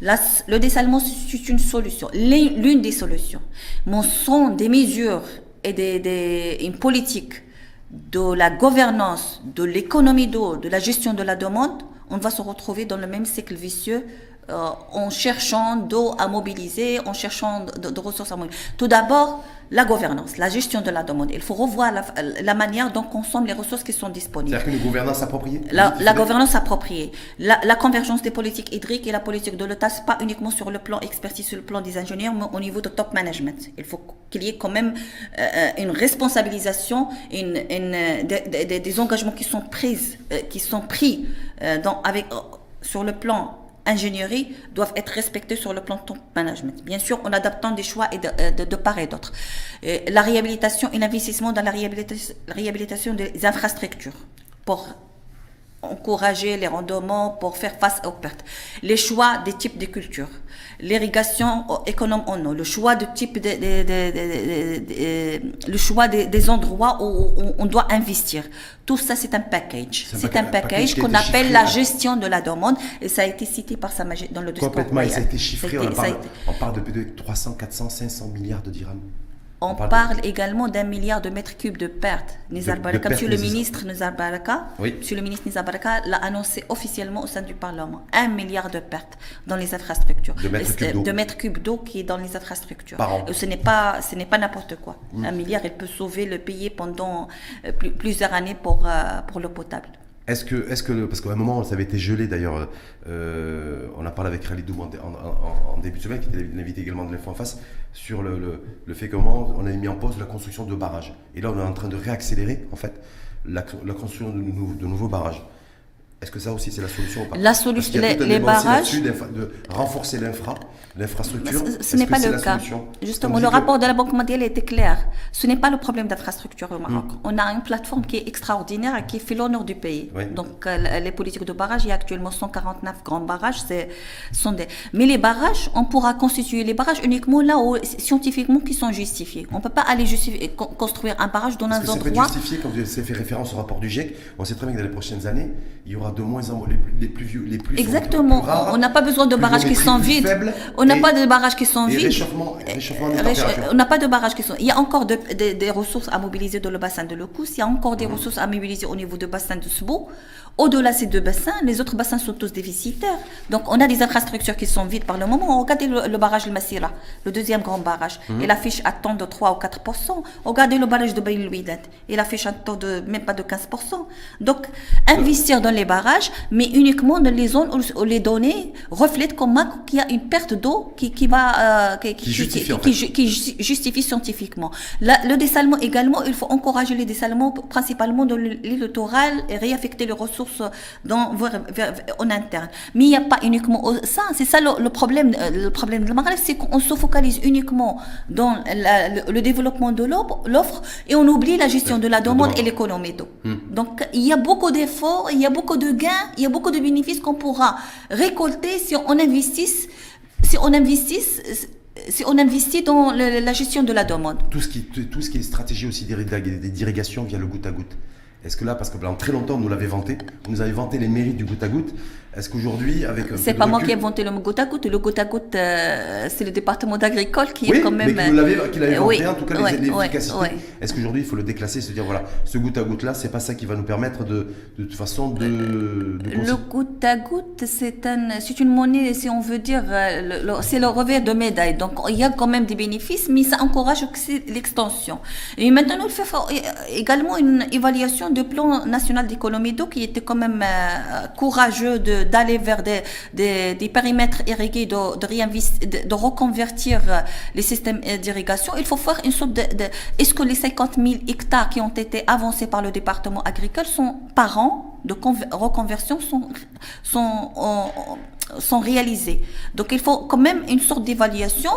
le dessalement, c'est une solution, l'une des solutions. Mais sont des mesures et une politique de la gouvernance, de l'économie d'eau, de la gestion de la demande on va se retrouver dans le même cycle vicieux euh, en cherchant d'eau à mobiliser, en cherchant de, ressources à mobiliser. Tout d'abord, la gouvernance, la gestion de la demande. Il faut revoir la, manière dont consomment les ressources qui sont disponibles.
C'est-à-dire une gouvernance appropriée
La, gouvernance appropriée. La, convergence des politiques hydriques et la politique de l'État, ce pas uniquement sur le plan expertise, sur le plan des ingénieurs, mais au niveau de top management. Il faut qu'il y ait quand même euh, une responsabilisation, une, des, engagements qui sont, prises, euh, qui sont pris dans, avec, sur le plan ingénierie doivent être respectés sur le plan de management. Bien sûr, en adaptant des choix euh, de, part et d'autre. La réhabilitation et l'investissement dans la réhabilitation, réhabilitation des infrastructures pour encourager les rendements pour faire face aux pertes. Les choix des types de cultures, l'irrigation économe en eau, le choix de type de, le choix des, endroits où on doit investir. Tout ça, c'est un package. C'est un, package qu'on appelle la gestion de la demande et ça a été cité par sa magie dans le
discours. Complètement, et ça a été chiffré. On, parle, on parle de 300, 400, 500 milliards de dirhams.
On, parle, également d'un milliard de mètres cubes de pertes. Nizar Baraka, monsieur le ministre Nizar Baraka, monsieur le ministre Nizar Baraka l'a annoncé officiellement au sein du Parlement. Un milliard de pertes dans les infrastructures.
De
mètres cubes d'eau qui est dans les infrastructures. Ce n'est pas, ce n'est pas n'importe quoi. Mm. Un milliard, il peut sauver le pays pendant euh, plusieurs années pour, euh, pour l'eau potable.
Est-ce que, est-ce que, parce qu'à un moment, ça avait été gelé d'ailleurs, euh, on a parlé avec Khalid en, en, début de semaine, qui était l'invité également de l'info en face, sur le, fait comment on a mis en pause la construction de barrages. Et là, on est en train de réaccélérer, en fait, la, construction de nouveaux barrages. Est-ce que ça aussi c'est la solution
ou pas? La solution, les, barrages.
De renforcer l'infra, l'infrastructure.
Ce, n'est pas le cas. Justement, le rapport de la Banque mondiale était clair. Ce n'est pas le problème d'infrastructure au Maroc. Hmm. On a une plateforme qui est extraordinaire et qui fait l'honneur du pays. Donc, euh, les politiques de barrages, il y a actuellement 149 grands barrages. Sont des... Mais les barrages, on pourra constituer les barrages uniquement là où scientifiquement qui sont justifiés. On ne peut pas aller justifier, construire un barrage dans un endroit.
C'est justifié, comme c'est fait référence au rapport du GIEC. On sait très bien que dans les prochaines années, il y aura de moins en moins les plus, vieux, les plus
Exactement. on n'a pas besoin de barrages qui sont vides. On n'a pas de barrages qui sont vides.
Réchauffement, réchauffement des
on n'a pas de barrages qui sont. Il y a encore des ressources à mobiliser dans le bassin de Lecous. Il y a encore des mhm. ressources à mobiliser au niveau du bassin de Sbo. Au-delà de ces deux bassins, les autres bassins sont tous déficitaires. Donc, on a des infrastructures qui sont vides par le moment. Regardez le, barrage de Massira, le deuxième grand barrage. Mhm. Il affiche un taux de 3 ou 4% Regardez le barrage de Baïl Il affiche un taux de même pas de 15% Donc, investir dans les barrages, mais uniquement dans les zones où, les données reflètent comment qu'il y a une perte d'eau qui, qui, va,
euh, qui,
justifie, scientifiquement. le dessalement également, il faut encourager les dessalements principalement dans l'île littorale et réaffecter les ressources dans, en interne. Mais il n'y a pas uniquement ça. C'est ça le, problème, euh, le problème de Maghreb, c'est qu'on se focalise uniquement dans le, développement de l'offre et on oublie la gestion de la demande et l'économie d'eau. Hmm. Donc il y a beaucoup d'efforts, il y a beaucoup de gains, il y a beaucoup de bénéfices qu'on pourra récolter si on investisse, si on investisse si on investit dans la gestion de la demande.
Tout ce qui, tout ce qui est stratégie aussi d'irrigation via le goutte à goutte. Est-ce que là, parce que pendant très longtemps, on nous l'avait vanté, on nous avait vanté les mérites du goutte à goutte, est-ce qu'aujourd'hui, avec.
C'est pas moi qui ai inventé le goutte à goutte. Le goutte à goutte, euh, c'est le département d'agricole qui est quand même.
Mais qui l'avait inventé, en tout cas, les, efficacités. Est-ce qu'aujourd'hui, il faut le déclasser, se dire, voilà, ce goutte à goutte-là, c'est pas ça qui va nous permettre de, de toute façon de.
le goutte à goutte, c'est un, une monnaie, si on veut dire, euh, c'est le revers de médaille. Donc, il y a quand même des bénéfices, mais ça encourage aussi l'extension. Et maintenant, il faut également une évaluation du plan national d'économie d'eau qui était quand même euh, courageux de d'aller vers des, des, périmètres irrigués, de, de, de, reconvertir euh, les systèmes euh, d'irrigation, il faut faire une sorte de... Est-ce que les 50 000 hectares qui ont été avancés par le département agricole sont par an de reconversion sont, sont, sont réalisés. Donc il faut quand même une sorte d'évaluation.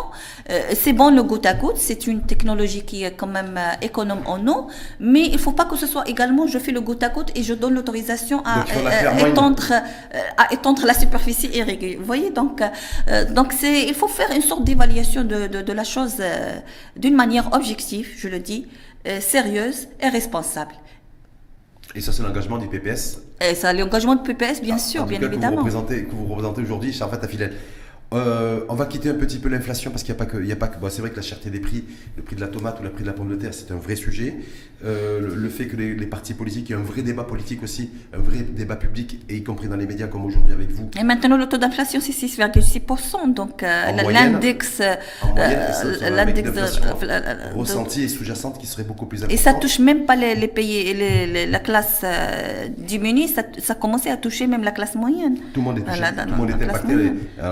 Euh, c'est bon le goutte à goutte, c'est une technologie qui est quand même euh, économe en eau, mais il ne faut pas que ce soit également je fais le goutte à goutte et je donne l'autorisation à, euh, étendre, à étendre la superficie irriguée. Vous voyez, donc, donc c'est, il faut faire une sorte d'évaluation de, de, de la chose d'une manière objective, je le dis, sérieuse et responsable.
Et ça, c'est l'engagement du PPS
Et ça, l'engagement du PPS, bien sûr, bien évidemment.
Que vous représentez, que vous représentez aujourd'hui, Charfat Affilel. Euh, on va quitter un petit peu l'inflation parce qu'il n'y a pas que, il y a pas que, bon, c'est vrai que la cherté des prix, le prix de la tomate ou le prix de la pomme de terre, c'est un vrai sujet. Euh, le, le fait que les, les partis politiques, il y a un vrai débat politique aussi, un vrai débat public, et y compris dans les médias comme aujourd'hui avec vous.
Et maintenant, le taux d'inflation, c'est 6,6%. Donc, euh, l'index. L'index de-
ressentie et sous-jacente qui serait beaucoup plus importante.
Et ça touche même pas les, les pays, les- les- la classe diminuée, ça, ça commençait à toucher même la classe moyenne.
Tout le monde est touché, tout le monde est impacté.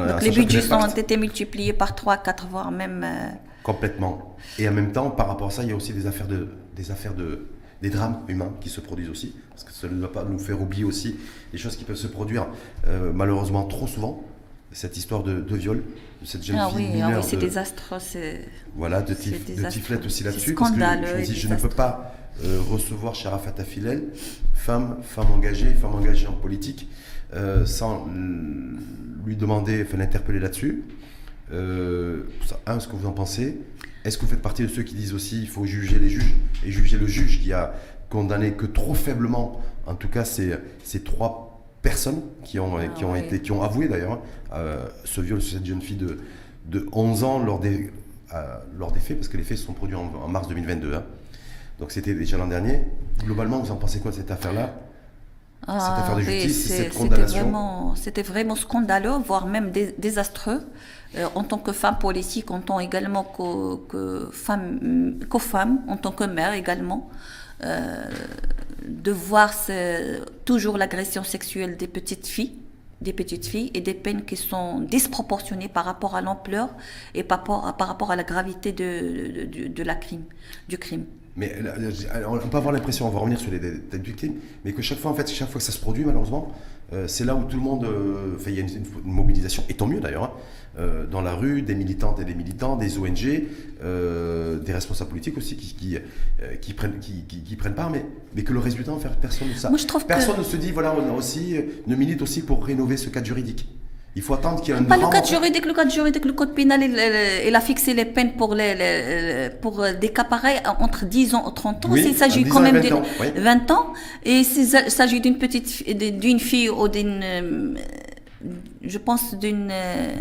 Donc les budgets ont été multipliés par 3, 4, voire même. euh,
Complètement. Et en même temps, par rapport à ça, il y a aussi des affaires de, des affaires de, des drames humains qui se produisent aussi, parce que ça ne doit pas nous faire oublier aussi des choses qui peuvent se produire euh, malheureusement trop souvent. Cette histoire de, de viol de cette jeune
Ah
fille
oui, ah oui, c'est désastreux.
voilà, de, tif, de. Tiflette aussi là-dessus, parce que je, me dis, je ne peux pas euh, recevoir Sharafat Filel, femme, femme engagée, femme engagée en politique, euh, sans l- lui demander, enfin l'interpeller là-dessus. Euh, un, ce que vous en pensez Est-ce que vous faites partie de ceux qui disent aussi il faut juger les juges et juger le juge qui a condamné que trop faiblement, en tout cas ces, ces trois personnes qui ont,
Ah
qui ont,
oui.
été, qui ont avoué d'ailleurs hein, euh, ce viol sur cette jeune fille de, de 11 ans lors des, euh, lors des faits, parce que les faits se sont produits en, en mars 2022. hein. Donc c'était déjà l'an dernier. Globalement, vous en pensez quoi de cette affaire-là?
Ah, c'était vraiment, vraiment scandaleux, voire même dé- désastreux. Euh, en tant que femme politique, en tant également que, que femme, qu'aux femmes, en tant que mère également, euh, de voir toujours l'agression sexuelle des petites filles des petites filles et des peines qui sont disproportionnées par rapport à l'ampleur et par rapport à, par rapport à la gravité de, de, de- de la crime, du crime.
Mais euh, on peut avoir l'impression, on va revenir sur les du crime, mais que chaque fois, en fait, chaque fois que ça se produit, malheureusement, euh, c'est là où tout le monde, euh, il y a une, une mobilisation, et tant mieux d'ailleurs, hein, euh, dans la rue, des militantes et des militants, des ONG, des responsables politiques aussi qui, qui, qui prennent, qui, qui- qui prennent part, mais, mais que le résultat, en fait, personne ne sait.
Moi, je trouve que-
Personne ne se dit, voilà, on a aussi, ne milite aussi pour rénover ce cadre juridique. Il faut attendre qu'il y ait un
Pas le code juridique, le code juridique, le code pénal, il, a fixé les peines pour, les, les- pour des cas pareils entre 10 ans et 30 ans.
Oui,
S'il s'agit
10
quand même
20
de
ans, oui.
20 ans, et s'il s'agit d'une petite, d'une fille ou d'une, euh, je pense d'une euh,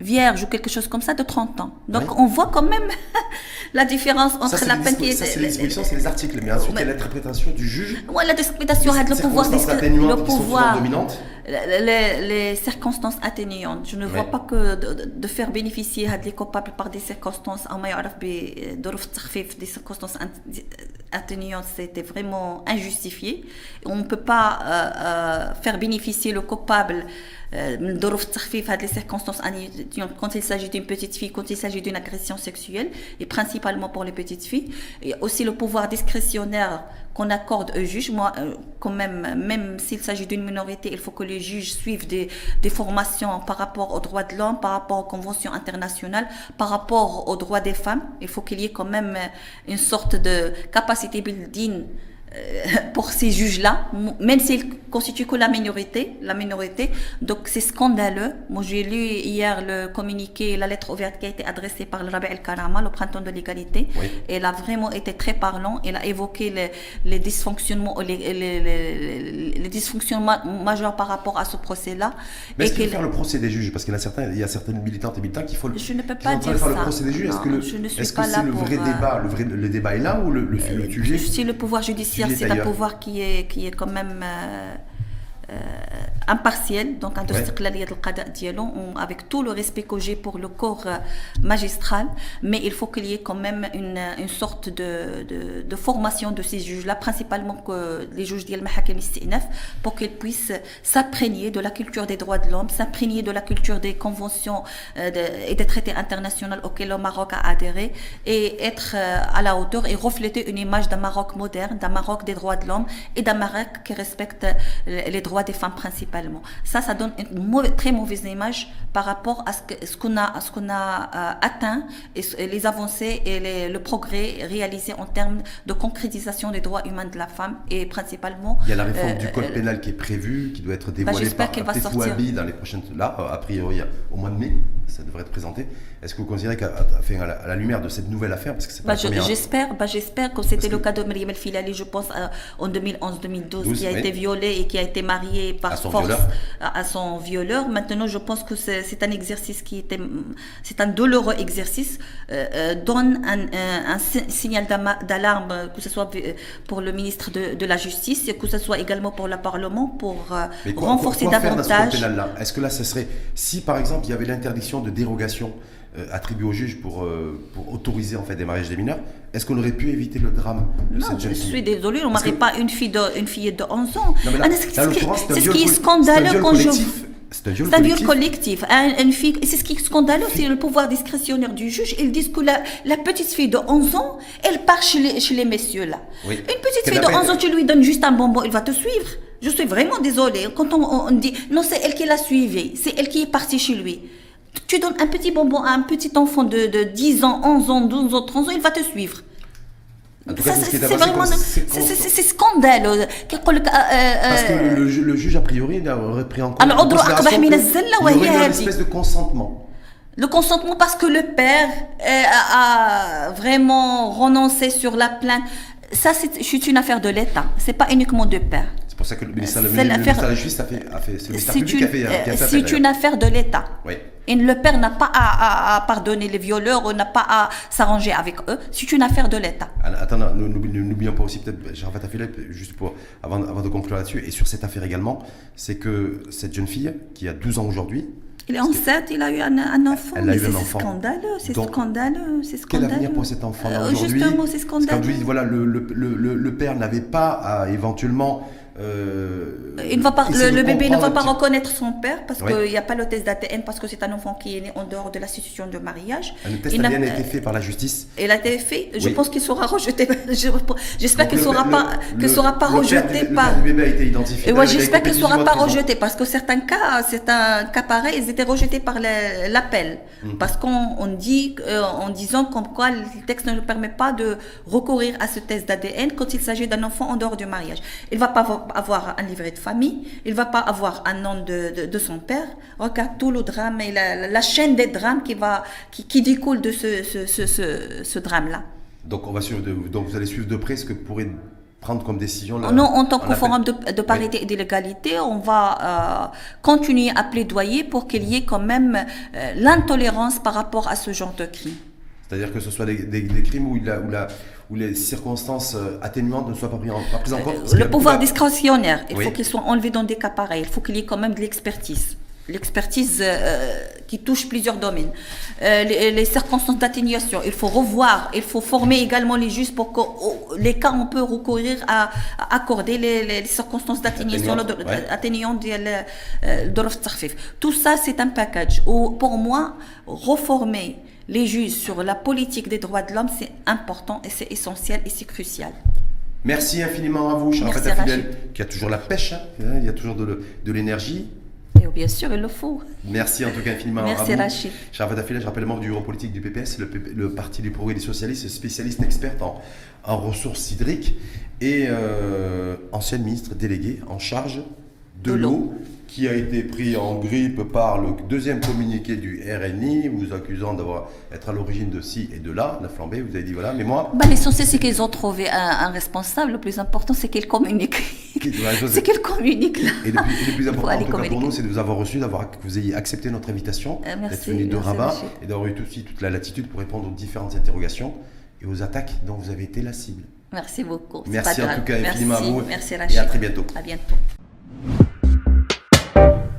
vierge ou quelque chose comme ça de 30 ans. Donc
Oui.
on voit quand même la différence entre la peine qui est...
ça, c'est les dispositions, c'est les articles, mais ensuite, il y a l'interprétation du juge.
Ouais, la
Les
le pouvoir, le pouvoir,
dominantes
les, circonstances atténuantes. Je ne vois pas que de, faire bénéficier les coupables par des circonstances, euh, des circonstances atténuantes, c'était vraiment injustifié. On ne peut pas euh, euh, faire bénéficier le coupable des circonstances atténuantes quand il s'agit d'une petite fille, quand il s'agit d'une agression sexuelle, et principalement pour les petites filles. Et aussi le pouvoir discrétionnaire qu'on accorde au juge. Moi, euh, quand même, même s'il s'agit d'une minorité, il faut que les juges suivent des, des formations par rapport aux droits de l'homme, par rapport aux conventions internationales, par rapport aux droits des femmes. Il faut qu'il y ait quand même euh, une sorte de capacité building pour ces juges-là, même s'ils constituent que la minorité, la minorité. Donc c'est scandaleux. Moi j'ai lu hier le communiqué, la lettre ouverte qui a été adressée par le Rabi El Karama, le printemps de l'égalité.
Oui.
Elle a vraiment été très parlant. Elle a évoqué les, les dysfonctionnements, les, les- les- les dysfonctionnements majeurs par rapport à ce procès-là.
Mais est-ce qu'il faut faire le procès des juges? Parce qu'il y a certains, il y a certaines militantes et militants qui font le.
Je ne peux pas dire
faire le
ça.
procès des juges. Est-ce que le,
je ne suis
est-ce que c'est
là
le vrai
euh,
débat Le vrai, le débat est là ou le, le, le sujet
Si le pouvoir judiciaire, c'est un pouvoir qui est, qui est quand même euh, impartiel, donc un
Ouais.
avec tout le respect que j'ai pour le corps euh, magistral, mais il faut qu'il y ait quand même une, une sorte de, de, de formation de ces juges-là, principalement que les juges d'Yel Mahakem pour qu'ils puissent s'imprégner de la culture des droits de l'homme, s'imprégner de la culture des conventions euh, de- et des traités internationaux auxquels le Maroc a adhéré et être euh, à la hauteur et refléter une image d'un Maroc moderne, d'un Maroc des droits de l'homme et d'un Maroc qui respecte les les droits des femmes principalement. Ça, ça donne une mauvaise- très mauvaise image par rapport à ce que- ce qu'on a, ce qu'on a euh, atteint et, les avancées et les- le progrès réalisé en termes de concrétisation des droits humains de la femme et principalement.
Il y a la réforme
euh,
du code
euh,
pénal qui est prévue, qui doit être dévoilée
j'espère
par
va sortir.
Abi dans les prochaines. Là, a priori, au mois de mai. ça devrait être présenté. Est-ce que vous considérez qu'à à, la, lumière de cette nouvelle affaire, parce que c'est
bah, J'espère, bah, j'espère que c'était le cas de Mariam El Filali, je pense, euh, en 2011-2012, qui a été violée et qui a été mariée par force à, son violeur. Maintenant, je pense que c'est un exercice qui était, c'est un douloureux exercice, euh, euh, donne un, un, signal d'alarme, que ce soit pour le ministre de, de, la Justice, et que ce soit également pour le Parlement, pour renforcer davantage.
Est-ce que là, ce serait, si par exemple il y avait l'interdiction de dérogation euh, attribuée au juge pour, euh, pour autoriser en fait des mariages des mineurs, est-ce qu'on aurait pu éviter le drame
de cette jeune fille? Je suis désolée, on ne marie pas une, fille de, une fillette de 11 ans. C'est ce qui est scandaleux quand je. C'est un viol collectif. C'est ce qui est scandaleux, c'est le pouvoir discrétionnaire du juge. Ils disent que la, la, petite fille de 11 ans, elle part chez les, chez les messieurs là. Une petite fille de 11 ans, tu lui donnes juste un bonbon, il va te suivre. Je suis vraiment désolée. Quand on, dit, non, c'est elle qui l'a suivi, c'est elle qui est partie chez lui. Tu donnes un petit bonbon à un petit enfant de, de 10 ans, 11 ans, 12 ans, 13 ans, il va te suivre. C'est vraiment c'est scandaleux. Euh,
euh, Parce que le, le, juge, a priori, il aurait pris en compte il y une espèce de consentement.
Le consentement parce que le père euh, a, a vraiment renoncé sur la plainte. Ça, c'est une affaire de l'État. C'est pas uniquement de père.
C'est pour ça que le ministère, de la Justice a fait, a fait c'est
une, C'est une affaire de l'État. Oui. Et le père n'a pas à, pardonner les violeurs, n'a pas à s'arranger avec eux. C'est une affaire de l'État.
Attends, n'oublions pas aussi peut-être, Jarfat Philippe, juste pour, avant, avant de conclure là-dessus, et sur cette affaire également, c'est que cette jeune fille, qui a 12 ans aujourd'hui,
il est enceinte, il a eu un, un enfant. Elle a eu un enfant. C'est scandaleux, c'est scandaleux, c'est scandaleux.
Quel avenir pour cet enfant-là euh, aujourd'hui
Justement, c'est scandaleux. Quand
vous voilà, le, le, le, le père n'avait pas à éventuellement
euh, il va pas, le, bébé ne va pas reconnaître son père parce qu'il n'y a pas le test d'ADN parce que c'est un enfant qui est né en dehors de l'institution de mariage.
Le test d'ADN a, été fait par la justice.
Il a été fait. Je pense qu'il sera rejeté. J'espère qu'il ne sera pas, que sera pas rejeté par.
Le bébé a été identifié.
Ouais, j'espère qu'il ne sera pas rejeté parce que certains cas, certains cas pareils, ils étaient rejetés par l'appel mhm. parce qu'on dit euh, en disant comme quoi le texte ne nous permet pas de recourir à ce test d'ADN quand il s'agit d'un enfant en dehors du mariage. Il va pas avoir un livret de famille, il va pas avoir un nom de, de, son père. Regarde tout le drame et la, chaîne des drames qui, va, qui, qui découle de ce, ce, ce, ce drame-là.
Donc, on va suivre de, donc vous allez suivre de près ce que pourrait prendre comme décision là,
Non, en tant que forum de, de, parité et d'égalité, on va euh, continuer à plaidoyer pour qu'il y ait quand même euh, l'intolérance par rapport à ce genre de crime.
C'est-à-dire que ce soit des, des, crimes où, il a, où, la, où, les circonstances euh, atténuantes ne soient pas prises en, pas prises en compte.
Le pouvoir discrétionnaire, il faut qu'il soit enlevé dans des cas pareils. Il faut qu'il y ait quand même de l'expertise. L'expertise euh, qui touche plusieurs domaines. Euh, les, circonstances d'atténuation, il faut revoir, il faut former également les juges pour que oh, les cas, on peut recourir à, accorder les, circonstances d'atténuation, atténuantes de Tout ça, c'est un package. Pour moi, reformer les juges sur la politique des droits de l'homme, c'est important et c'est essentiel et c'est crucial.
Merci infiniment à vous, Charlotte Fidèle, qui a toujours la pêche, hein. il y a toujours de l'énergie.
Bien sûr, il le faut.
Merci en tout cas infiniment
Merci
à vous.
Rachid.
Charlotte Affilel, je rappelle membre du bureau politique du PPS, le, le Parti du Progrès des Socialistes, spécialiste experte en, en ressources hydriques et euh, ancienne ministre déléguée en charge de, l'eau qui a été pris en grippe par le deuxième communiqué du RNI, vous accusant d'avoir être à l'origine de ci et de là, la flambée, vous avez dit voilà, mais moi...
Bah, L'essentiel, c'est qu'ils ont trouvé un, responsable, le plus important, c'est qu'ils communiquent. c'est qu'ils communiquent là.
Et le, plus important pour nous, c'est de vous avoir reçu, d'avoir que vous ayez accepté notre invitation, euh, d'être venu de Rabat, et d'avoir eu aussi toute la latitude pour répondre aux différentes interrogations et aux attaques dont vous avez été la cible.
Merci beaucoup.
Merci en tout cas
infiniment
à vous.
Merci
Et à très bientôt.
À bientôt.